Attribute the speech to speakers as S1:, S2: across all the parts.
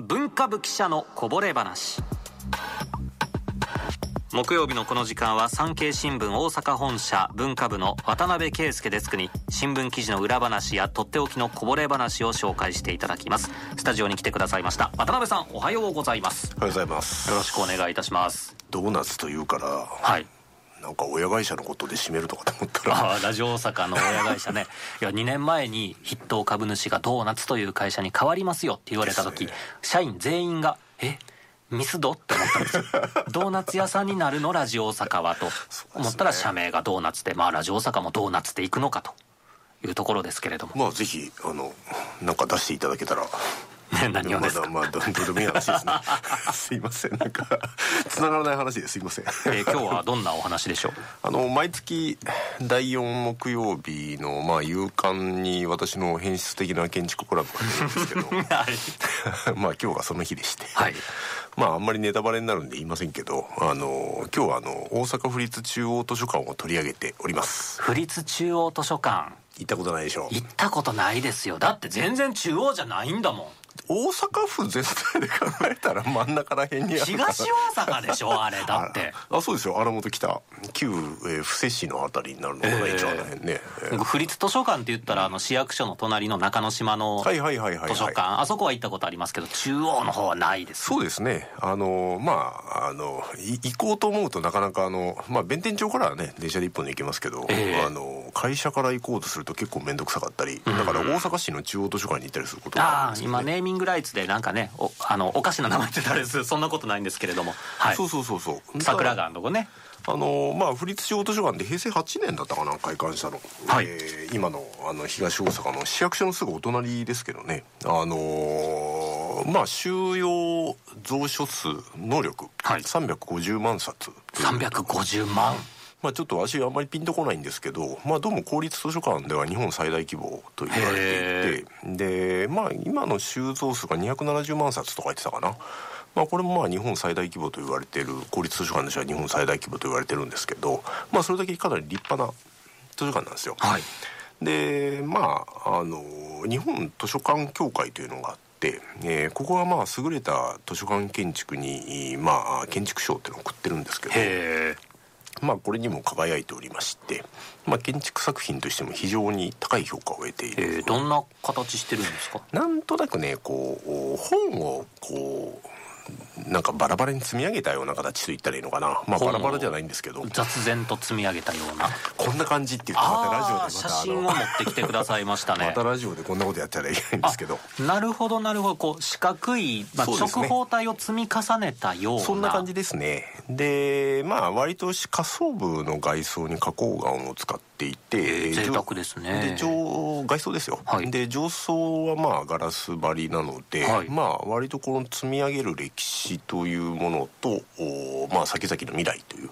S1: 文化部記者のこぼれ話。木曜日のこの時間は産経新聞大阪本社文化部の渡辺圭介デスクに新聞記事の裏話やとっておきのこぼれ話を紹介していただきます。スタジオに来てくださいました。渡辺さんおはようございます。
S2: おはようございます。
S1: よろしくお願いいたします。
S2: ドーナツというから。
S1: はい
S2: なんか親会社のことで締めるとかと思ったら。
S1: あラジオ大阪の親会社ね。いや2年前に筆頭株主がドーナツという会社に変わりますよって言われた時、
S2: ね。
S1: 社員全員が「えミスド?」って思ったんですよ。ドーナツ屋さんになるのラジオ大阪はと。思ったら社名がドーナツでまあラジオ大阪もドーナツでいくのかというところですけれども。
S2: まあぜひあのなんか出していただけたら
S1: ね何をですか、
S2: まだまあどどうでもいい話ですね。すいません。なんか繋がらない話ですいません。
S1: えー今日はどんなお話でしょう？
S2: あの毎月第4木曜日のまあ夕刊に私の変質的な建築コラボが出るんですけど。
S1: はい、
S2: まあ今日がその日でして、
S1: はい、
S2: まああんまりネタバレになるんで言いませんけどあの今日はあの大阪府立中央図書館を取り上げております。
S1: 府立中央図書館。
S2: 行ったことないでしょ
S1: 行ったことないですよ。だって全然中央じゃないんだもん
S2: 大阪府全体で考えたら真ん中ら辺に
S1: 東大阪でしょあれだって。
S2: ああそうですよ。荒本北。旧、えー布施市のあたりになるのかな、
S1: ええ
S2: 一応あの辺ね、えー
S1: 僕府立図書館って言ったらあの市役所の隣の中之島の図書館。あそこは行ったことありますけど中央の方はないです。
S2: そうですね。あのまああのい行こうと思うとなかなかあのまあ弁天町からはね電車で一本で行けますけど、
S1: ええ。
S2: あの会社から行こうとすると結構面倒くさかったり、だから大阪市の中央図書館に行ったりすることがあるん
S1: ああ
S2: ですよ
S1: 今ネーミングライツでなんかねおあのおかしな名前って誰です。そんなことないんですけれども。はい。
S2: そうそうそうそう。
S1: 桜
S2: が
S1: 川のとこね
S2: あのまあ府立中央図書館で平成8年だったかな開館したの、
S1: はい。
S2: えー今のあの東大阪の市役所のすぐお隣ですけどね。あのーまあ収容蔵書数能力、
S1: はい。
S2: 350万冊という。
S1: 350万
S2: まあ、ちょっと私あんまりピンとこないんですけど、まあ、どうも公立図書館では日本最大規模と言われていてで、まあ、今の収蔵数が270万冊とか言ってたかな、まあ、これもまあ日本最大規模と言われている公立図書館としては日本最大規模と言われてるんですけど、まあ、それだけかなり立派な図書館なんですよ。
S1: はい。
S2: でまああの日本図書館協会というのがあって、えーここはまあ優れた図書館建築に、まあ、建築賞っていうのを送ってるんですけどまあこれにも輝いておりまして、まあ、建築作品としても非常に高い評価を得ている、
S1: えー、どんな形してるんですか？
S2: なんとなくねこう本をこうなんかバラバラに積み上げたような形と言ったらいいのかな。まあバラバラじゃないんですけど。
S1: 雑然と積み上げたような。
S2: こんな感じって言ってまたラジオでまたあ
S1: 真を持ってきてくださいました
S2: の
S1: ね。
S2: またラジオでこんなことやったらいけないんですけど。
S1: なるほどなるほど。こう四角い、まあ、直方体を積み重ねたような。
S2: そんな感じですね。でまあ割と下層部の外装に花崗岩を使っていて
S1: えー贅沢ですね。
S2: で上外装ですよ、
S1: はい。
S2: で上層はまあガラス張りなので、
S1: はい。
S2: まあ割とこの積み上げる歴史というものとおまあ先々の未来という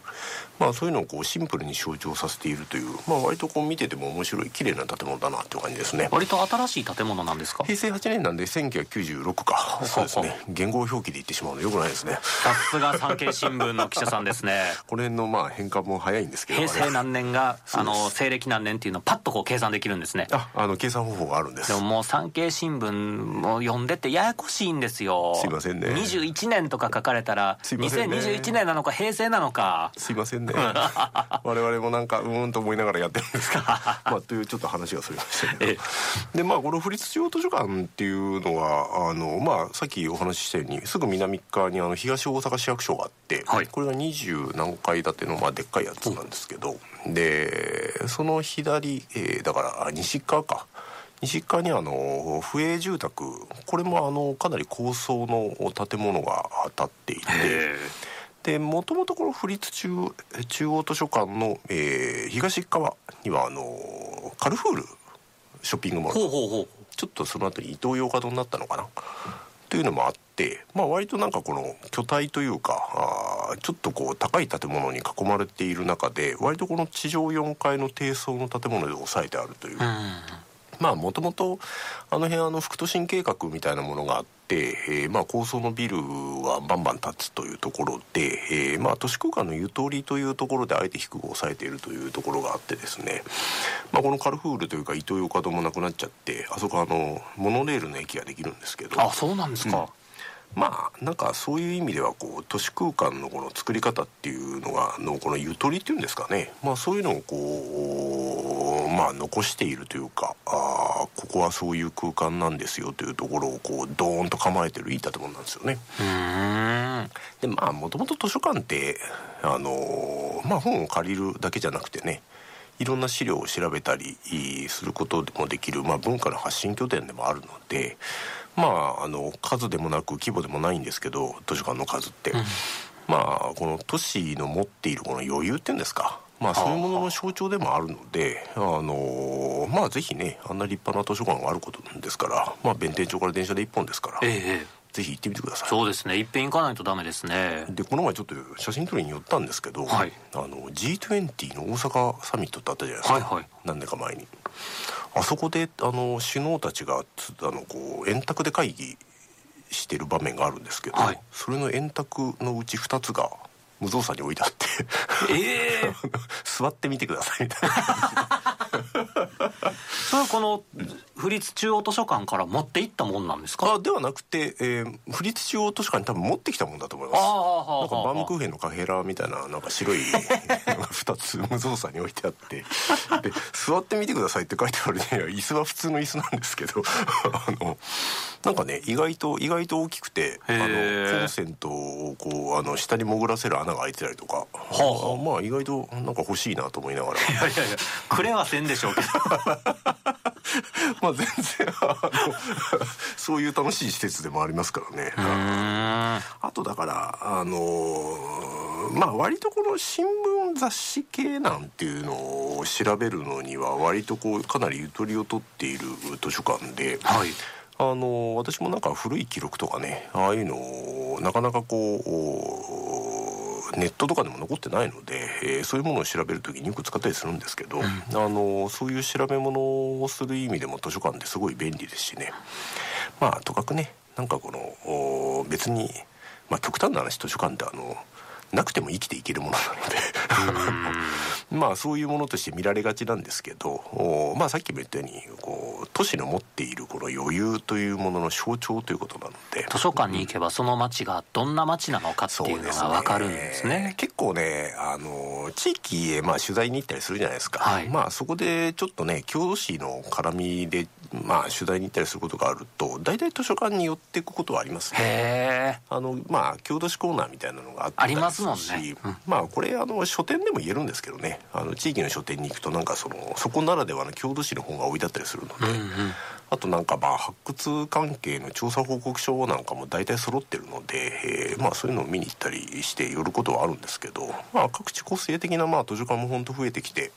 S2: まあそういうのをこうシンプルに象徴させているというまあ割とこう見てても面白い綺麗な建物だなっていう感じですね。
S1: 割と新しい建物なんですか？
S2: 平成8年なんで1996か。そうですね。言語表記で言ってしまうのよくないですね。
S1: さすが産経新聞の記者さんですね。
S2: この辺のまあ変換も早いんですけど
S1: 平成何年があの西暦何年っていうのをパッとこう計算できるんですね。
S2: ああの計算方法があるんです。
S1: でももう産経新聞を読んでてややこしいんですよ。
S2: すいませんね
S1: 21年とか書かれたら
S2: すいませんね。
S1: 2021年なのか平成なのか。
S2: すいませんね。我々もなんかうーんと思いながらやってるんですけど まあというちょっと話がそれましたけ
S1: え
S2: どでまあこの府立中央図書館っていうのはあのまあさっきお話ししたようにすぐ南側にあの東大阪市役所があって、
S1: はい。
S2: これが二十何階建てのまあでっかいやつなんですけど、でその左、えーだからあ西側か西側にあの府営住宅これもあのかなり高層の建物が建っていてでもともとこの府立中中央図書館の、えー東側にはあのカルフールショッピングモール。ちょっとその後にイトーヨーカドーになったのかな？というのもあって、まあ、割となんかこの巨体というかあーちょっとこう高い建物に囲まれている中で割とこの地上4階の低層の建物で抑えてあるという、
S1: うん
S2: まあもともとあの辺あの副都心計画みたいなものがあって、えーまあ高層のビルはバンバン建つというところで、えーまあ都市空間のゆとりというところであえて低く抑えているというところがあってですね、まあ、このカルフールというかイトーヨーカドーもなくなっちゃってあそこあのモノレールの駅ができるんですけど
S1: あそうなんですか、
S2: まあなんかそういう意味ではこう都市空間のこの作り方っていうのがのこのゆとりっていうんですかね。まあそういうのをこうまあ残しているというかあここはそういう空間なんですよというところをこうドーンと構えてるいい建物なんですよね。でまあもともと図書館ってあのまあ本を借りるだけじゃなくてねいろんな資料を調べたりすることもできる、まあ、文化の発信拠点でもあるのでまああの数でもなく規模でもないんですけど図書館の数って、うん、まあこの都市の持っているこの余裕っていうんですかまあそういうものの象徴でもあるのであのまあぜひねあんな立派な図書館があることですからまあ弁天町から電車で1本ですから、ええぜひ行ってみてください。
S1: そうですね。いっぺん行かないとダメですね。
S2: でこの前ちょっと写真撮りに寄ったんですけど、はい、あの G20 の大阪サミットってあったじゃないですか、はいはい、何年か前に。あそこであの首脳たちがあのこう円卓で会議してる場面があるんですけど、はい、それの円卓のうち2つが無造作に置いてあって。えー、座ってみてくださいみたいな。
S1: それはこの府立中央図書館から持っていったもんなんですか？
S2: あではなくて、えー、府立中央図書館に多分持ってきたもんだと思います。なんかバームクーヘンのカヘラみたいななんか白い 2つ無造作に置いてあって。で座ってみてくださいって書いてあるね。椅子は普通の椅子なんですけど。あのなんかね意外と意外と大きくてあのコンセントをこうあの下に潜らせる穴が開いてたりとか、はあ、まあ意外となんか欲しいなと思いながら。いやいやいや
S1: くれはせんでしょうけど。
S2: まあ全然あのそういう楽しい施設でもありますからね。あとだからあのまあ割とこの新聞雑誌系なんていうのを調べるのには割とこうかなりゆとりを取っている図書館で、はい、あの私もなんか古い記録とかねああいうのをなかなかこうネットとかでも残ってないので、えー、そういうものを調べる時によく使ったりするんですけど、うん、あのそういう調べ物をする意味でも図書館ってすごい便利ですしね。まあとかくねなんかこの別に、まあ、極端な話図書館ってあのなくても生きていけるものなのでまあそういうものとして見られがちなんですけどまあさっきも言ったようにこう都市の持っているこの余裕というものの象徴ということなので。
S1: 図書館に行けばその街がどんな街なのかっていうのが分かるんですね、ね、
S2: 結構ねあの地域へまあ取材に行ったりするじゃないですか、はい、まあそこでちょっとね郷土史の絡みでまあ取材に行ったりすることがあると大体図書館に寄っていくことはありますね。あのまあ郷土史コーナーみたいなのがあったりするし、ね。うん、まあこれあの書店でも言えるんですけどねあの地域の書店に行くとなんかそのそこならではの郷土史の本が置いてあったりするので、うんうん、あとなんかまあ発掘関係の調査報告書なんかも大体揃ってるので、えー、まあそういうのを見に行ったりして寄ることはあるんですけど、まあ、各地個性的なまあ図書館も本当増えてきて。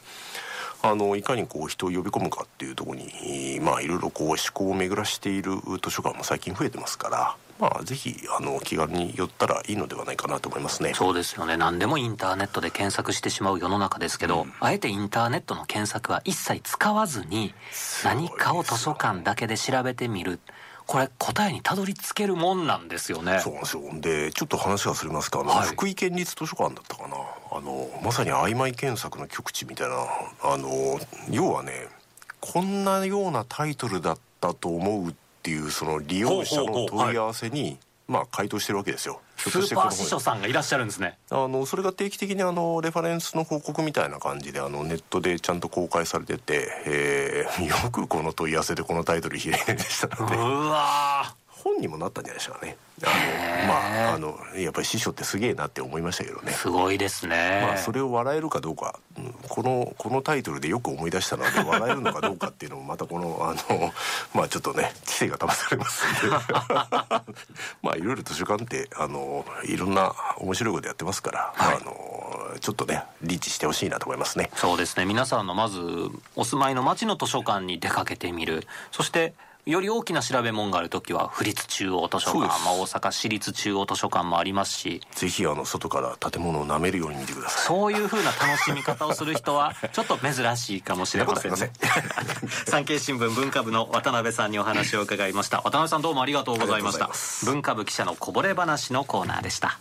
S2: あのいかにこう人を呼び込むかっていうところにまあいろいろこう思考を巡らしている図書館も最近増えてますからまあぜひあの気軽に寄ったらいいのではないかなと思いますね。
S1: そうですよね。何でもインターネットで検索してしまう世の中ですけど、うん、あえてインターネットの検索は一切使わずに何かを図書館だけで調べてみる。これ答えにたどり着けるもんなんですよね。
S2: そうなんですよ。でちょっと話がそれますかあの、はい、福井県立図書館だったかな。あのまさに曖昧検索の極地みたいなあの要はねこんなようなタイトルだったと思うっていうその利用者の問い合わせにまあ回答してるわけですよ。
S1: スーパー司書さんがいらっしゃるんですね。
S2: あのそれが定期的にあのレファレンスの報告みたいな感じであのネットでちゃんと公開されてて、えー、よくこの問い合わせでこのタイトル開いでしたのでうわ本にもなったんじゃないでしょうかねあのまああのやっぱり師匠ってすげえなって思いましたけどね。
S1: すごいですね。
S2: まあそれを笑えるかどうか、うん、このこのタイトルでよく思い出したので笑えるのかどうかっていうのもまたこの あのまあちょっとね知性が試されますんで。まあいろいろ図書館ってあのいろんな面白いことやってますから、はい、あのちょっとねリーチしてほしいなと思いますね。
S1: そうですね。皆さんのまずお住まいの町の図書館に出かけてみる。そしてより大きな調べ物がある時は府立中央図書館、まあ、大阪市立中央図書館もありますし
S2: ぜひあの外から建物を舐めるように見てください。
S1: そういうふうな楽しみ方をする人はちょっと珍しいかもしれませんね。産経新聞文化部の渡辺さんにお話を伺いました。渡辺さんどうもありがとうございました。文化部記者のこぼれ話のコーナーでした